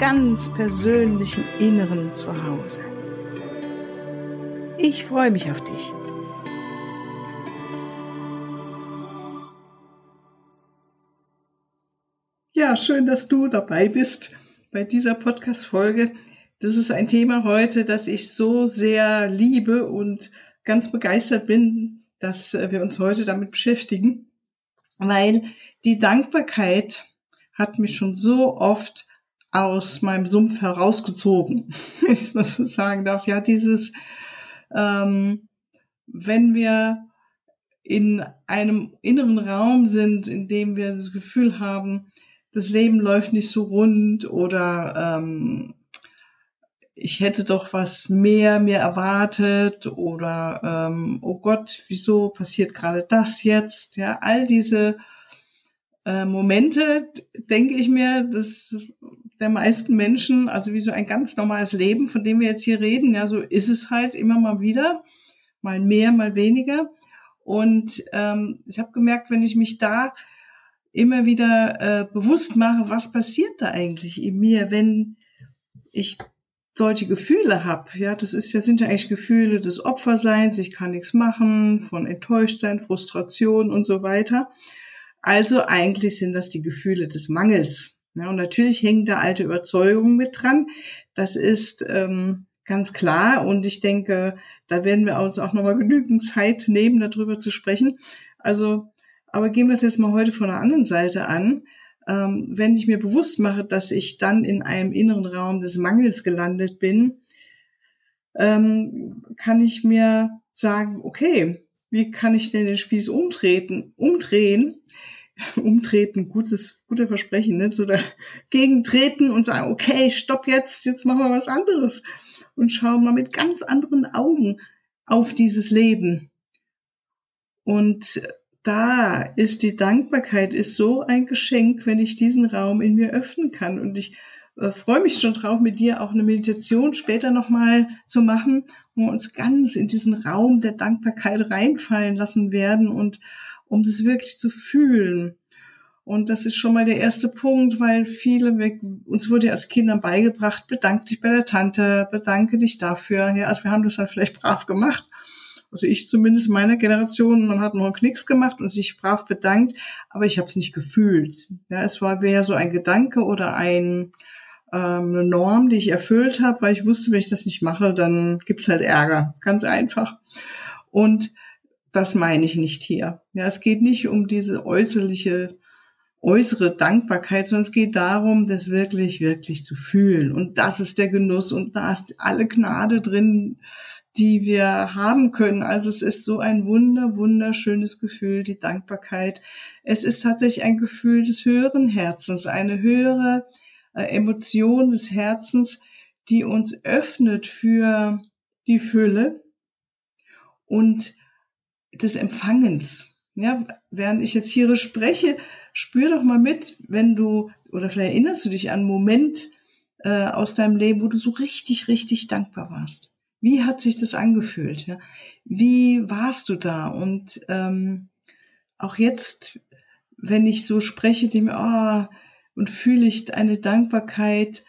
ganz persönlichen Inneren zu Hause. Ich freue mich auf dich. Ja, schön, dass du dabei bist bei dieser Podcast-Folge. Das ist ein Thema heute, das ich so sehr liebe und ganz begeistert bin, dass wir uns heute damit beschäftigen, weil die Dankbarkeit hat mich schon so oft aus meinem Sumpf herausgezogen, wenn ich so sagen darf. Ja, dieses, ähm, wenn wir in einem inneren Raum sind, in dem wir das Gefühl haben, das Leben läuft nicht so rund oder ähm, ich hätte doch was mehr mir erwartet oder ähm, oh Gott, wieso passiert gerade das jetzt? Ja, all diese äh, Momente, denke ich mir, dass der meisten Menschen, also wie so ein ganz normales Leben, von dem wir jetzt hier reden, ja, so ist es halt immer mal wieder, mal mehr, mal weniger. Und ähm, ich habe gemerkt, wenn ich mich da immer wieder äh, bewusst mache, was passiert da eigentlich in mir, wenn ich solche Gefühle habe. Ja, das ist ja sind ja eigentlich Gefühle des Opferseins, ich kann nichts machen, von Enttäuschtsein, Frustration und so weiter. Also eigentlich sind das die Gefühle des Mangels. Ja, und natürlich hängen da alte Überzeugungen mit dran. Das ist ähm, ganz klar. Und ich denke, da werden wir uns auch nochmal genügend Zeit nehmen, darüber zu sprechen. Also, aber gehen wir es jetzt mal heute von der anderen Seite an. Ähm, wenn ich mir bewusst mache, dass ich dann in einem inneren Raum des Mangels gelandet bin, ähm, kann ich mir sagen, okay, wie kann ich denn den Spieß umtreten, umdrehen umtreten, gutes, guter Versprechen, ne? so dagegen treten und sagen, okay, stopp jetzt, jetzt machen wir was anderes und schauen mal mit ganz anderen Augen auf dieses Leben. Und da ist die Dankbarkeit ist so ein Geschenk, wenn ich diesen Raum in mir öffnen kann. Und ich äh, freue mich schon drauf, mit dir auch eine Meditation später nochmal zu machen, wo wir uns ganz in diesen Raum der Dankbarkeit reinfallen lassen werden und um das wirklich zu fühlen. Und das ist schon mal der erste Punkt, weil viele, uns wurde als Kindern beigebracht, bedank dich bei der Tante, bedanke dich dafür. Ja, also wir haben das halt vielleicht brav gemacht. Also ich zumindest meiner Generation, man hat noch einen Knicks gemacht und sich brav bedankt, aber ich habe es nicht gefühlt. Ja, es war eher so ein Gedanke oder ein, ähm, eine Norm, die ich erfüllt habe, weil ich wusste, wenn ich das nicht mache, dann gibt's halt Ärger. Ganz einfach. Und das meine ich nicht hier. Ja, es geht nicht um diese äußerliche, äußere Dankbarkeit, sondern es geht darum, das wirklich, wirklich zu fühlen. Und das ist der Genuss und da ist alle Gnade drin, die wir haben können. Also es ist so ein wunder, wunderschönes Gefühl, die Dankbarkeit. Es ist tatsächlich ein Gefühl des höheren Herzens, eine höhere äh, Emotion des Herzens, die uns öffnet für die Fülle und des Empfangens. Ja, während ich jetzt hier spreche, spür doch mal mit, wenn du, oder vielleicht erinnerst du dich an einen Moment äh, aus deinem Leben, wo du so richtig, richtig dankbar warst. Wie hat sich das angefühlt? Ja? Wie warst du da? Und ähm, auch jetzt, wenn ich so spreche, dem, oh, und fühle ich eine Dankbarkeit,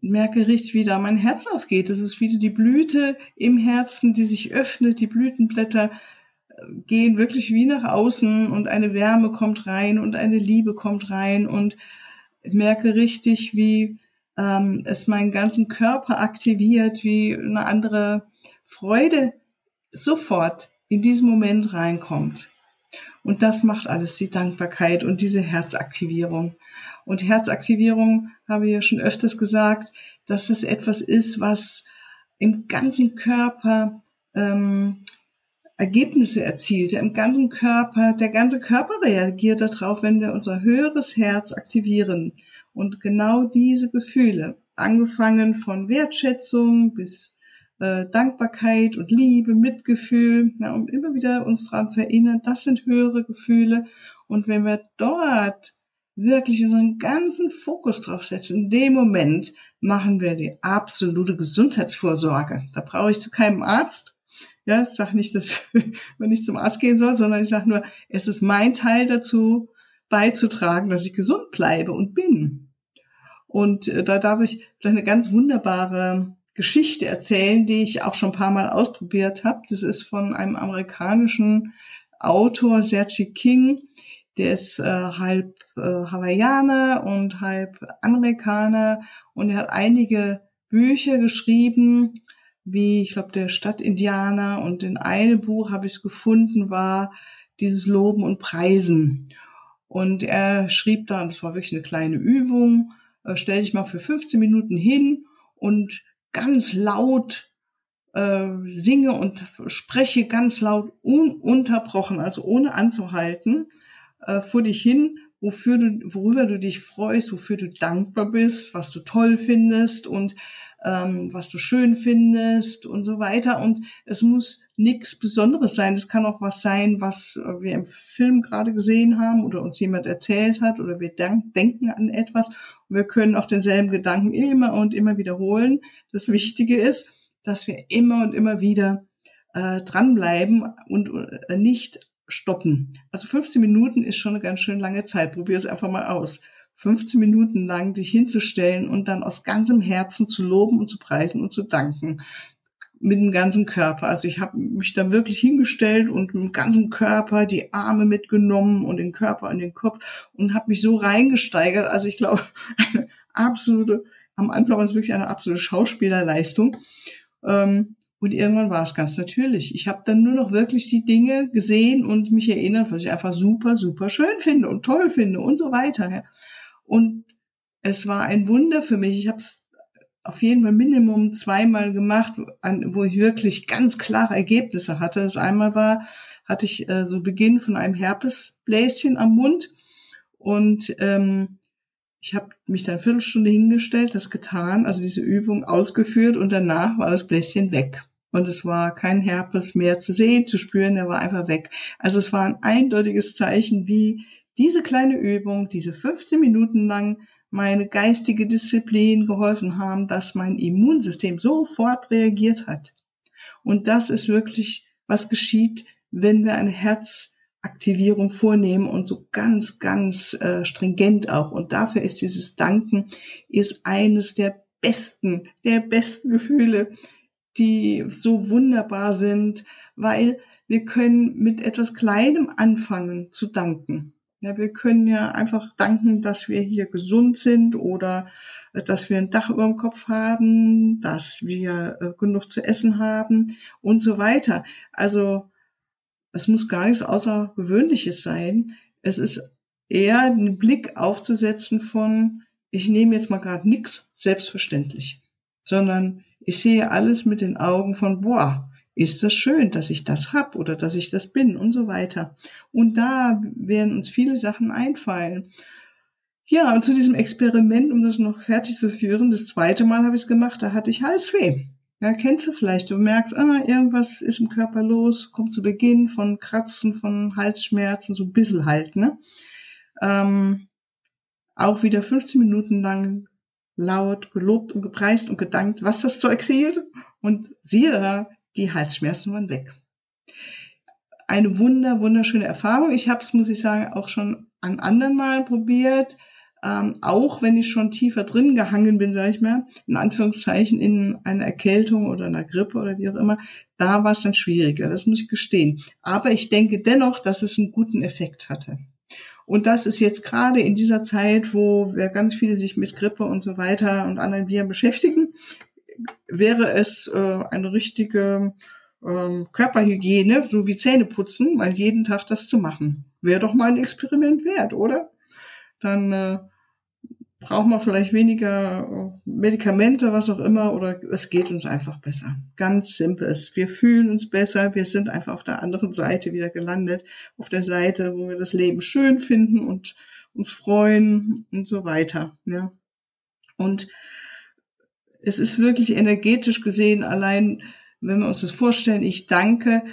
merke richtig, wie da mein Herz aufgeht. Das ist wieder die Blüte im Herzen, die sich öffnet, die Blütenblätter gehen wirklich wie nach außen und eine Wärme kommt rein und eine Liebe kommt rein und merke richtig, wie ähm, es meinen ganzen Körper aktiviert, wie eine andere Freude sofort in diesem Moment reinkommt. Und das macht alles die Dankbarkeit und diese Herzaktivierung. Und Herzaktivierung habe ich ja schon öfters gesagt, dass es etwas ist, was im ganzen Körper ähm, Ergebnisse erzielt, im ganzen Körper, der ganze Körper reagiert darauf, wenn wir unser höheres Herz aktivieren. Und genau diese Gefühle, angefangen von Wertschätzung bis äh, Dankbarkeit und Liebe, Mitgefühl, ja, um immer wieder uns daran zu erinnern, das sind höhere Gefühle. Und wenn wir dort wirklich unseren ganzen Fokus drauf setzen, in dem Moment machen wir die absolute Gesundheitsvorsorge. Da brauche ich zu keinem Arzt. Ja, ich sage nicht, dass man nicht zum Arzt gehen soll, sondern ich sage nur, es ist mein Teil dazu beizutragen, dass ich gesund bleibe und bin. Und äh, da darf ich vielleicht eine ganz wunderbare Geschichte erzählen, die ich auch schon ein paar Mal ausprobiert habe. Das ist von einem amerikanischen Autor, Sergi King. Der ist äh, halb äh, Hawaiianer und halb Amerikaner und er hat einige Bücher geschrieben, wie ich glaube der Stadtindianer und in einem Buch habe ich es gefunden, war dieses Loben und Preisen. Und er schrieb da, und das war wirklich eine kleine Übung, äh, stell dich mal für 15 Minuten hin und ganz laut äh, singe und spreche ganz laut ununterbrochen, also ohne anzuhalten, äh, vor dich hin, wofür du, worüber du dich freust, wofür du dankbar bist, was du toll findest und ähm, was du schön findest und so weiter. Und es muss nichts Besonderes sein. Es kann auch was sein, was wir im Film gerade gesehen haben oder uns jemand erzählt hat oder wir denken an etwas. Und wir können auch denselben Gedanken immer und immer wiederholen. Das Wichtige ist, dass wir immer und immer wieder äh, dranbleiben und äh, nicht stoppen. Also 15 Minuten ist schon eine ganz schön lange Zeit. Probier es einfach mal aus. 15 Minuten lang dich hinzustellen und dann aus ganzem Herzen zu loben und zu preisen und zu danken. Mit dem ganzen Körper. Also ich habe mich da wirklich hingestellt und mit dem ganzen Körper die Arme mitgenommen und den Körper und den Kopf und habe mich so reingesteigert. Also ich glaube, eine absolute, am Anfang war es wirklich eine absolute Schauspielerleistung. Ähm, und irgendwann war es ganz natürlich. Ich habe dann nur noch wirklich die Dinge gesehen und mich erinnert, was ich einfach super, super schön finde und toll finde und so weiter. Und es war ein Wunder für mich. Ich habe es auf jeden Fall Minimum zweimal gemacht, wo ich wirklich ganz klare Ergebnisse hatte. Das einmal war, hatte ich äh, so Beginn von einem Herpesbläschen am Mund und ähm, ich habe mich dann eine Viertelstunde hingestellt, das getan, also diese Übung ausgeführt und danach war das Bläschen weg. Und es war kein Herpes mehr zu sehen, zu spüren, er war einfach weg. Also es war ein eindeutiges Zeichen, wie diese kleine Übung, diese 15 Minuten lang meine geistige Disziplin geholfen haben, dass mein Immunsystem sofort reagiert hat. Und das ist wirklich, was geschieht, wenn wir eine Herzaktivierung vornehmen und so ganz, ganz äh, stringent auch. Und dafür ist dieses Danken ist eines der besten, der besten Gefühle, die so wunderbar sind, weil wir können mit etwas Kleinem anfangen zu danken. Ja, wir können ja einfach danken, dass wir hier gesund sind oder äh, dass wir ein Dach über dem Kopf haben, dass wir äh, genug zu essen haben und so weiter. Also es muss gar nichts Außergewöhnliches sein. Es ist eher einen Blick aufzusetzen von, ich nehme jetzt mal gerade nichts selbstverständlich, sondern ich sehe alles mit den Augen von, boah, ist das schön, dass ich das hab oder dass ich das bin und so weiter. Und da werden uns viele Sachen einfallen. Ja, und zu diesem Experiment, um das noch fertig zu führen, das zweite Mal habe ich es gemacht, da hatte ich Halsweh. Ja, kennst du vielleicht, du merkst, ah, irgendwas ist im Körper los, kommt zu Beginn von Kratzen, von Halsschmerzen, so ein bisschen halt, ne? Ähm, auch wieder 15 Minuten lang laut gelobt und gepreist und gedankt, was das Zeug hielt. Und siehe die Halsschmerzen waren weg. Eine wunder, wunderschöne Erfahrung. Ich habe es, muss ich sagen, auch schon an anderen Mal probiert. Ähm, auch wenn ich schon tiefer drin gehangen bin, sage ich mal, in Anführungszeichen in einer Erkältung oder einer Grippe oder wie auch immer, da war es dann schwieriger, das muss ich gestehen. Aber ich denke dennoch, dass es einen guten Effekt hatte. Und das ist jetzt gerade in dieser Zeit, wo wir ganz viele sich mit Grippe und so weiter und anderen Viren beschäftigen, wäre es äh, eine richtige ähm, Körperhygiene, so wie Zähne putzen, mal jeden Tag das zu machen. Wäre doch mal ein Experiment wert, oder? Dann äh, braucht man vielleicht weniger Medikamente, was auch immer, oder es geht uns einfach besser. Ganz simpel. Wir fühlen uns besser, wir sind einfach auf der anderen Seite wieder gelandet, auf der Seite, wo wir das Leben schön finden und uns freuen und so weiter. Ja. Und es ist wirklich energetisch gesehen, allein wenn wir uns das vorstellen, ich danke,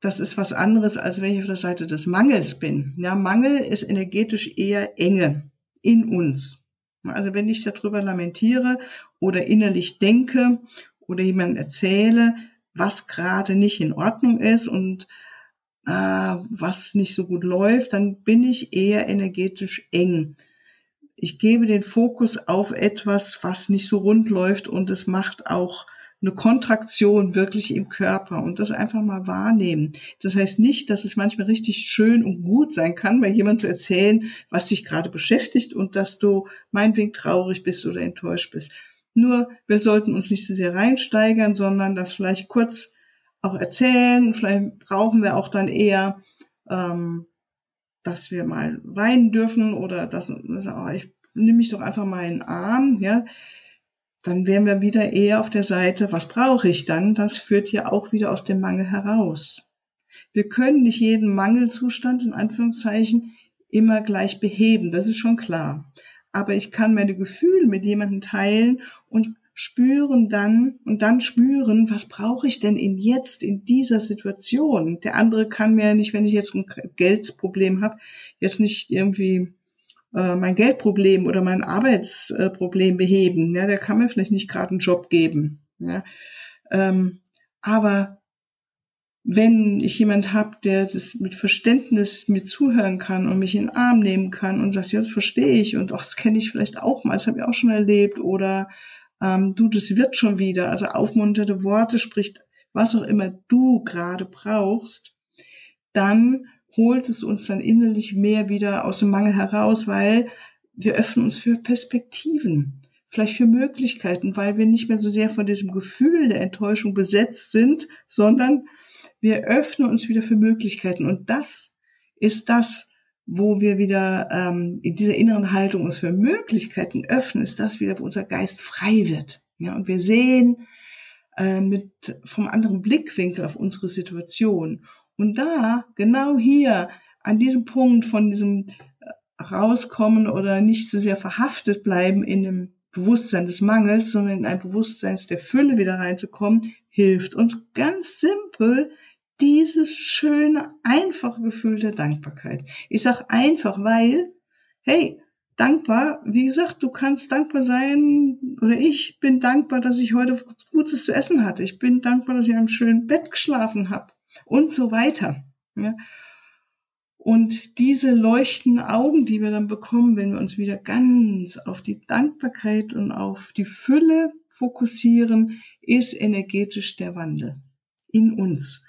das ist was anderes, als wenn ich auf der Seite des Mangels bin. Ja, Mangel ist energetisch eher Enge in uns. Also wenn ich darüber lamentiere oder innerlich denke oder jemand erzähle, was gerade nicht in Ordnung ist und äh, was nicht so gut läuft, dann bin ich eher energetisch eng. Ich gebe den Fokus auf etwas, was nicht so rund läuft und es macht auch eine Kontraktion wirklich im Körper und das einfach mal wahrnehmen. Das heißt nicht, dass es manchmal richtig schön und gut sein kann, bei jemandem zu erzählen, was dich gerade beschäftigt und dass du meinetwegen traurig bist oder enttäuscht bist. Nur wir sollten uns nicht so sehr reinsteigern, sondern das vielleicht kurz auch erzählen. Vielleicht brauchen wir auch dann eher, ähm, dass wir mal weinen dürfen oder dass, dass oh, ich nehme mich doch einfach mal in den Arm, ja dann wären wir wieder eher auf der Seite, was brauche ich dann? Das führt ja auch wieder aus dem Mangel heraus. Wir können nicht jeden Mangelzustand in Anführungszeichen immer gleich beheben, das ist schon klar. Aber ich kann meine Gefühle mit jemandem teilen und spüren dann und dann spüren, was brauche ich denn in jetzt in dieser Situation? Der andere kann mir nicht, wenn ich jetzt ein Geldproblem habe, jetzt nicht irgendwie äh, mein Geldproblem oder mein Arbeitsproblem beheben. Ja, der kann mir vielleicht nicht gerade einen Job geben. Ja. Ähm, aber wenn ich jemand habe, der das mit Verständnis mir zuhören kann und mich in den Arm nehmen kann und sagt, ja, das verstehe ich und ach, das kenne ich vielleicht auch mal, das habe ich auch schon erlebt oder ähm, du, das wird schon wieder. Also aufmunternde Worte spricht, was auch immer du gerade brauchst, dann holt es uns dann innerlich mehr wieder aus dem Mangel heraus, weil wir öffnen uns für Perspektiven, vielleicht für Möglichkeiten, weil wir nicht mehr so sehr von diesem Gefühl der Enttäuschung besetzt sind, sondern wir öffnen uns wieder für Möglichkeiten. Und das ist das, wo wir wieder ähm, in dieser inneren Haltung uns für Möglichkeiten öffnen, ist das wieder, wo unser Geist frei wird. Ja, und wir sehen äh, mit vom anderen Blickwinkel auf unsere Situation. Und da, genau hier, an diesem Punkt von diesem äh, rauskommen oder nicht so sehr verhaftet bleiben in dem Bewusstsein des Mangels, sondern in ein Bewusstsein der Fülle wieder reinzukommen, hilft uns ganz simpel dieses schöne, einfache Gefühl der Dankbarkeit. Ich sag einfach, weil, hey, dankbar, wie gesagt, du kannst dankbar sein, oder ich bin dankbar, dass ich heute Gutes zu essen hatte. Ich bin dankbar, dass ich in einem schönen Bett geschlafen habe und so weiter. Ja. Und diese leuchtenden Augen, die wir dann bekommen, wenn wir uns wieder ganz auf die Dankbarkeit und auf die Fülle fokussieren, ist energetisch der Wandel in uns.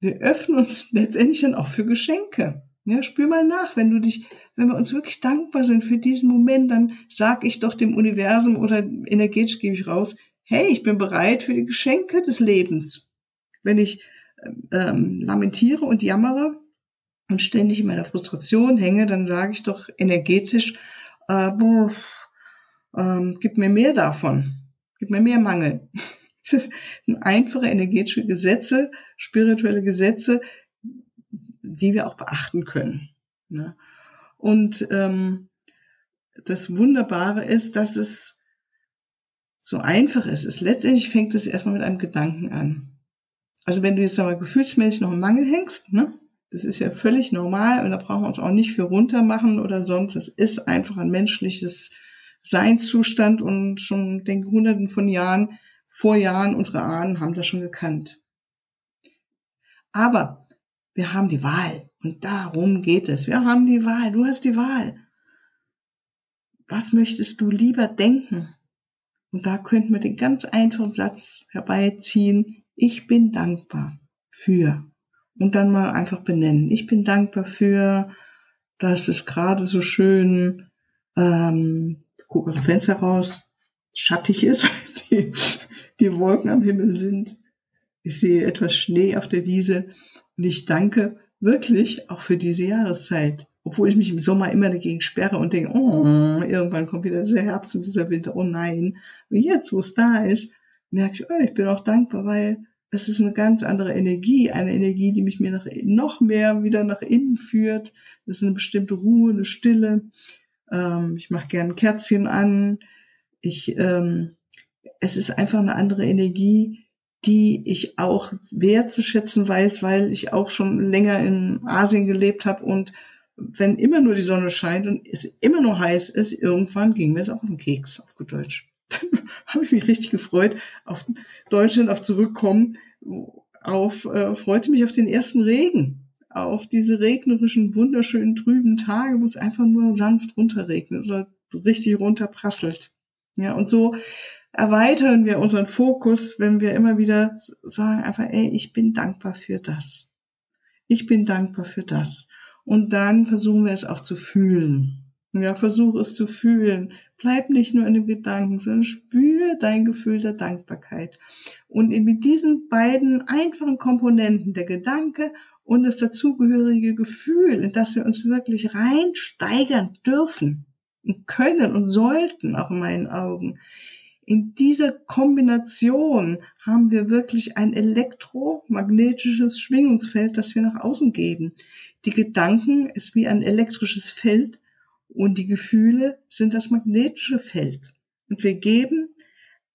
Wir öffnen uns letztendlich dann auch für Geschenke. Ja, spür mal nach, wenn du dich, wenn wir uns wirklich dankbar sind für diesen Moment, dann sag ich doch dem Universum oder energetisch gebe ich raus, hey, ich bin bereit für die Geschenke des Lebens. Wenn ich ähm, lamentiere und jammere und ständig in meiner Frustration hänge, dann sage ich doch energetisch, äh, boah, ähm, gib mir mehr davon, gib mir mehr Mangel. Das sind einfache energetische Gesetze, spirituelle Gesetze, die wir auch beachten können. Ne? Und ähm, das Wunderbare ist, dass es so einfach ist. Es letztendlich fängt es erstmal mit einem Gedanken an. Also wenn du jetzt aber gefühlsmäßig noch im Mangel hängst, ne, das ist ja völlig normal und da brauchen wir uns auch nicht für runter machen oder sonst. Es ist einfach ein menschliches Seinszustand und schon, denke hunderten von Jahren, vor Jahren, unsere Ahnen haben das schon gekannt. Aber wir haben die Wahl und darum geht es. Wir haben die Wahl, du hast die Wahl. Was möchtest du lieber denken? Und da könnten wir den ganz einfachen Satz herbeiziehen, ich bin dankbar für. Und dann mal einfach benennen. Ich bin dankbar für, dass es gerade so schön, ähm, guck dem Fenster raus, schattig ist, die, die Wolken am Himmel sind. Ich sehe etwas Schnee auf der Wiese und ich danke wirklich auch für diese Jahreszeit. obwohl ich mich im Sommer immer dagegen sperre und denke, oh, irgendwann kommt wieder dieser Herbst und dieser Winter, oh nein. Und jetzt, wo es da ist, merke ich, oh, ich bin auch dankbar, weil es ist eine ganz andere Energie, eine Energie, die mich mir nach, noch mehr wieder nach innen führt. Das ist eine bestimmte Ruhe, eine Stille. Ähm, ich mache gern Kerzchen an. Ich, ähm, es ist einfach eine andere Energie, die ich auch wertzuschätzen weiß, weil ich auch schon länger in Asien gelebt habe und wenn immer nur die Sonne scheint und es immer nur heiß ist, irgendwann ging mir es auch auf den Keks, auf gut Deutsch. habe ich mich richtig gefreut auf Deutschland, auf Zurückkommen, auf äh, freute mich auf den ersten Regen, auf diese regnerischen, wunderschönen, trüben Tage, wo es einfach nur sanft runterregnet oder richtig runterprasselt. Ja, und so erweitern wir unseren Fokus, wenn wir immer wieder sagen einfach, ey, ich bin dankbar für das. Ich bin dankbar für das. Und dann versuchen wir es auch zu fühlen. Ja, versuch es zu fühlen. Bleib nicht nur in dem Gedanken, sondern spür dein Gefühl der Dankbarkeit. Und mit diesen beiden einfachen Komponenten, der Gedanke und das dazugehörige Gefühl, in das wir uns wirklich reinsteigern dürfen und können und sollten, auch in meinen Augen, in dieser Kombination haben wir wirklich ein elektromagnetisches Schwingungsfeld, das wir nach außen geben. Die Gedanken ist wie ein elektrisches Feld und die Gefühle sind das magnetische Feld. Und wir geben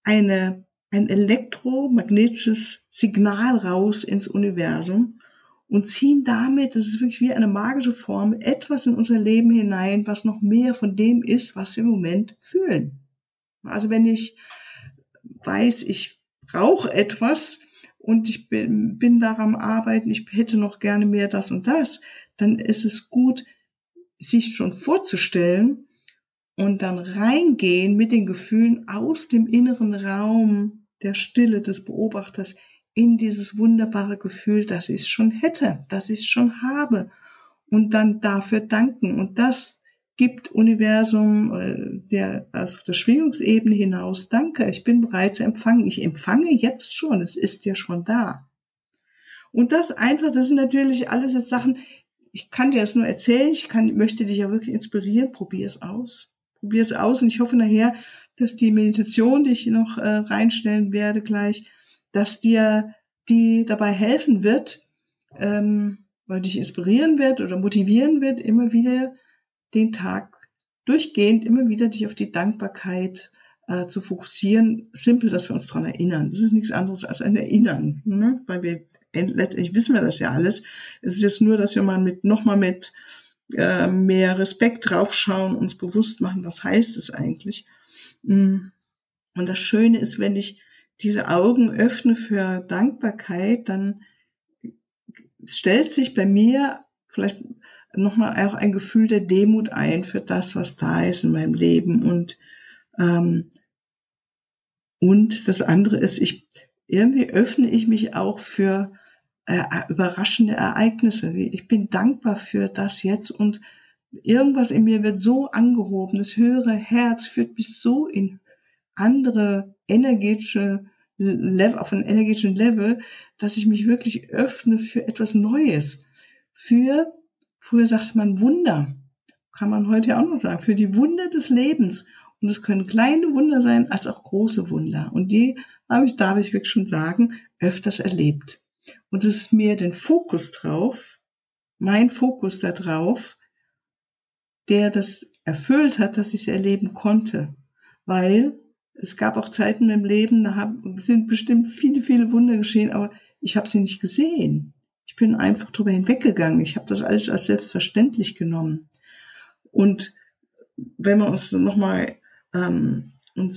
eine, ein elektromagnetisches Signal raus ins Universum und ziehen damit, das ist wirklich wie eine magische Form, etwas in unser Leben hinein, was noch mehr von dem ist, was wir im Moment fühlen. Also wenn ich weiß, ich brauche etwas und ich bin, bin daran arbeiten, ich hätte noch gerne mehr das und das, dann ist es gut, sich schon vorzustellen und dann reingehen mit den Gefühlen aus dem inneren Raum der Stille des Beobachters in dieses wunderbare Gefühl, dass ich schon hätte, dass ich schon habe und dann dafür danken. Und das gibt Universum, äh, der also auf der Schwingungsebene hinaus, danke, ich bin bereit zu empfangen. Ich empfange jetzt schon, es ist ja schon da. Und das einfach, das sind natürlich alles jetzt Sachen, ich kann dir das nur erzählen, ich kann, möchte dich ja wirklich inspirieren, probier es aus. Probier es aus und ich hoffe nachher, dass die Meditation, die ich noch äh, reinstellen werde gleich, dass dir die dabei helfen wird, ähm, weil dich inspirieren wird oder motivieren wird, immer wieder den Tag durchgehend, immer wieder dich auf die Dankbarkeit äh, zu fokussieren. Simpel, dass wir uns dran erinnern. Das ist nichts anderes als ein Erinnern, ne? weil wir letztendlich wissen wir das ja alles. Es ist jetzt nur, dass wir mal mit, nochmal mit äh, mehr Respekt draufschauen, uns bewusst machen, was heißt es eigentlich. Mm. Und das Schöne ist, wenn ich diese Augen öffne für Dankbarkeit, dann stellt sich bei mir vielleicht nochmal auch ein Gefühl der Demut ein für das, was da ist in meinem Leben. Und, ähm, und das andere ist, ich, irgendwie öffne ich mich auch für äh, überraschende Ereignisse. Ich bin dankbar für das jetzt und irgendwas in mir wird so angehoben. Das höhere Herz führt mich so in andere energetische Level, auf ein energetischen Level, dass ich mich wirklich öffne für etwas Neues. Für, früher sagte man Wunder. Kann man heute auch noch sagen. Für die Wunder des Lebens. Und es können kleine Wunder sein, als auch große Wunder. Und die habe ich, darf ich wirklich schon sagen, öfters erlebt. Und es ist mir den Fokus drauf, mein Fokus da drauf, der das erfüllt hat, dass ich es erleben konnte. Weil es gab auch Zeiten im Leben, da sind bestimmt viele, viele Wunder geschehen, aber ich habe sie nicht gesehen. Ich bin einfach drüber hinweggegangen. Ich habe das alles als selbstverständlich genommen. Und wenn wir uns nochmal ähm,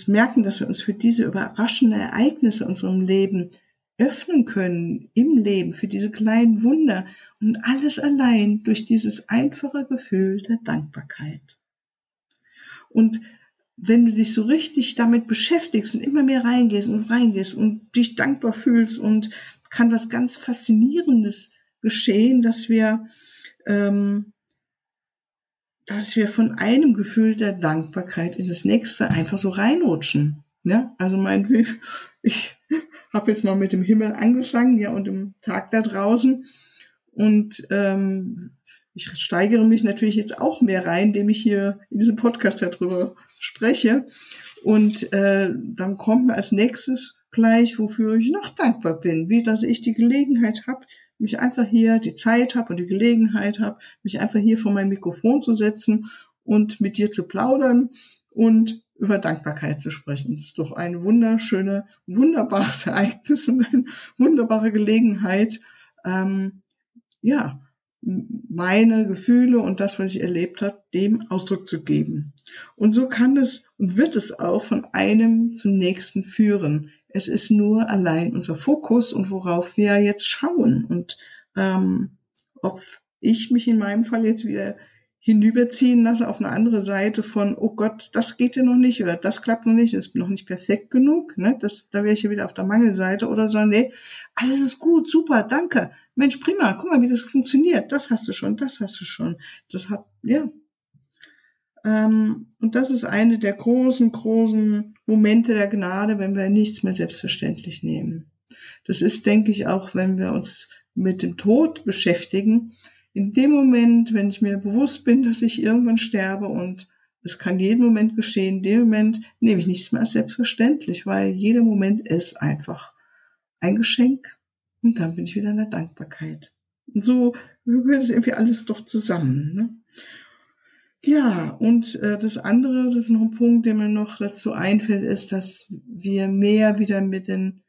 merken, dass wir uns für diese überraschenden Ereignisse in unserem Leben öffnen können im Leben für diese kleinen Wunder und alles allein durch dieses einfache Gefühl der Dankbarkeit. Und wenn du dich so richtig damit beschäftigst und immer mehr reingehst und reingehst und dich dankbar fühlst und kann was ganz Faszinierendes geschehen, dass wir, ähm, dass wir von einem Gefühl der Dankbarkeit in das nächste einfach so reinrutschen. Ja, also mein, ich habe jetzt mal mit dem Himmel angefangen, ja, und dem Tag da draußen. Und ähm, ich steigere mich natürlich jetzt auch mehr rein, indem ich hier in diesem Podcast darüber spreche. Und äh, dann kommt mir als nächstes gleich, wofür ich noch dankbar bin, wie dass ich die Gelegenheit habe, mich einfach hier die Zeit habe und die Gelegenheit habe, mich einfach hier vor mein Mikrofon zu setzen und mit dir zu plaudern und über Dankbarkeit zu sprechen. Das ist doch ein wunderschöne, wunderbares Ereignis und eine wunderbare Gelegenheit, ähm, ja, meine Gefühle und das, was ich erlebt habe, dem Ausdruck zu geben. Und so kann es und wird es auch von einem zum nächsten führen. Es ist nur allein unser Fokus und worauf wir jetzt schauen und ähm, ob ich mich in meinem Fall jetzt wieder hinüberziehen lasse auf eine andere Seite von, oh Gott, das geht ja noch nicht oder das klappt noch nicht, ist noch nicht perfekt genug, ne? Das, da wäre ich ja wieder auf der Mangelseite oder so, nee, alles ist gut, super, danke. Mensch, prima, guck mal, wie das funktioniert. Das hast du schon, das hast du schon. Das hat, ja. Ähm, und das ist eine der großen, großen Momente der Gnade, wenn wir nichts mehr selbstverständlich nehmen. Das ist, denke ich, auch, wenn wir uns mit dem Tod beschäftigen, in dem Moment, wenn ich mir bewusst bin, dass ich irgendwann sterbe und es kann jeden Moment geschehen, in dem Moment nehme ich nichts mehr als selbstverständlich, weil jeder Moment ist einfach ein Geschenk und dann bin ich wieder in der Dankbarkeit. Und so gehört es irgendwie alles doch zusammen. Ne? Ja, und äh, das andere, das ist noch ein Punkt, der mir noch dazu einfällt, ist, dass wir mehr wieder mit den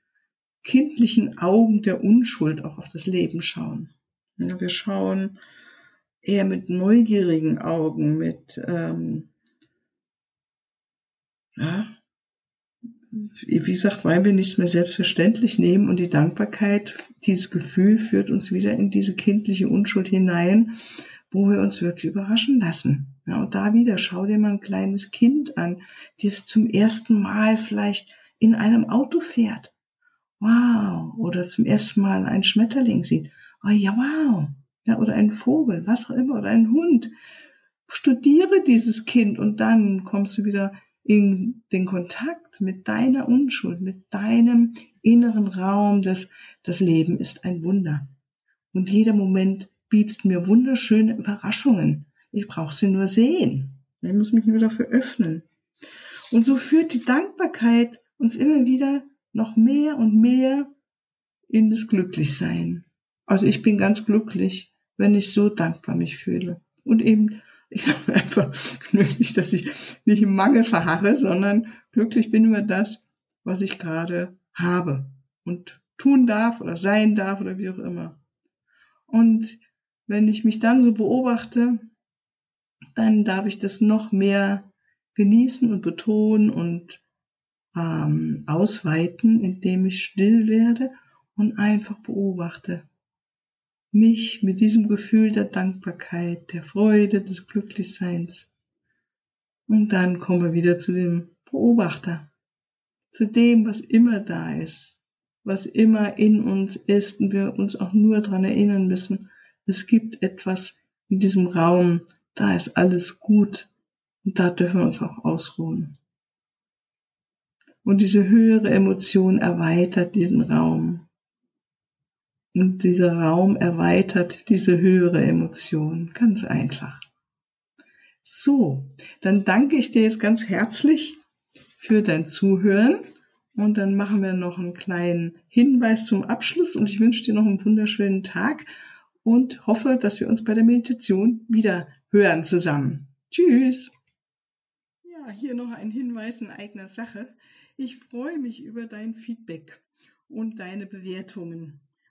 kindlichen Augen der Unschuld auch auf das Leben schauen. Ja, wir schauen eher mit neugierigen Augen, mit ähm, ja, wie gesagt, weil wir nichts mehr selbstverständlich nehmen und die Dankbarkeit, dieses Gefühl führt uns wieder in diese kindliche Unschuld hinein, wo wir uns wirklich überraschen lassen. Ja, und da wieder, schau dir mal ein kleines Kind an, das zum ersten Mal vielleicht in einem Auto fährt. Wow. Oder zum ersten Mal einen Schmetterling sieht oh ja, wow, ja, oder ein Vogel, was auch immer, oder ein Hund. Studiere dieses Kind und dann kommst du wieder in den Kontakt mit deiner Unschuld, mit deinem inneren Raum, das, das Leben ist ein Wunder. Und jeder Moment bietet mir wunderschöne Überraschungen. Ich brauche sie nur sehen. Ich muss mich nur dafür öffnen. Und so führt die Dankbarkeit uns immer wieder noch mehr und mehr in das Glücklichsein. Also ich bin ganz glücklich, wenn ich so dankbar mich fühle. Und eben, ich glaube einfach glücklich, dass ich nicht im Mangel verharre, sondern glücklich bin über das, was ich gerade habe und tun darf oder sein darf oder wie auch immer. Und wenn ich mich dann so beobachte, dann darf ich das noch mehr genießen und betonen und ähm, ausweiten, indem ich still werde und einfach beobachte mich mit diesem Gefühl der Dankbarkeit, der Freude, des Glücklichseins. Und dann kommen wir wieder zu dem Beobachter, zu dem, was immer da ist, was immer in uns ist und wir uns auch nur daran erinnern müssen, es gibt etwas in diesem Raum, da ist alles gut und da dürfen wir uns auch ausruhen. Und diese höhere Emotion erweitert diesen Raum. Und dieser Raum erweitert diese höhere Emotion. Ganz einfach. So, dann danke ich dir jetzt ganz herzlich für dein Zuhören. Und dann machen wir noch einen kleinen Hinweis zum Abschluss. Und ich wünsche dir noch einen wunderschönen Tag und hoffe, dass wir uns bei der Meditation wieder hören zusammen. Tschüss. Ja, hier noch ein Hinweis in eigener Sache. Ich freue mich über dein Feedback und deine Bewertungen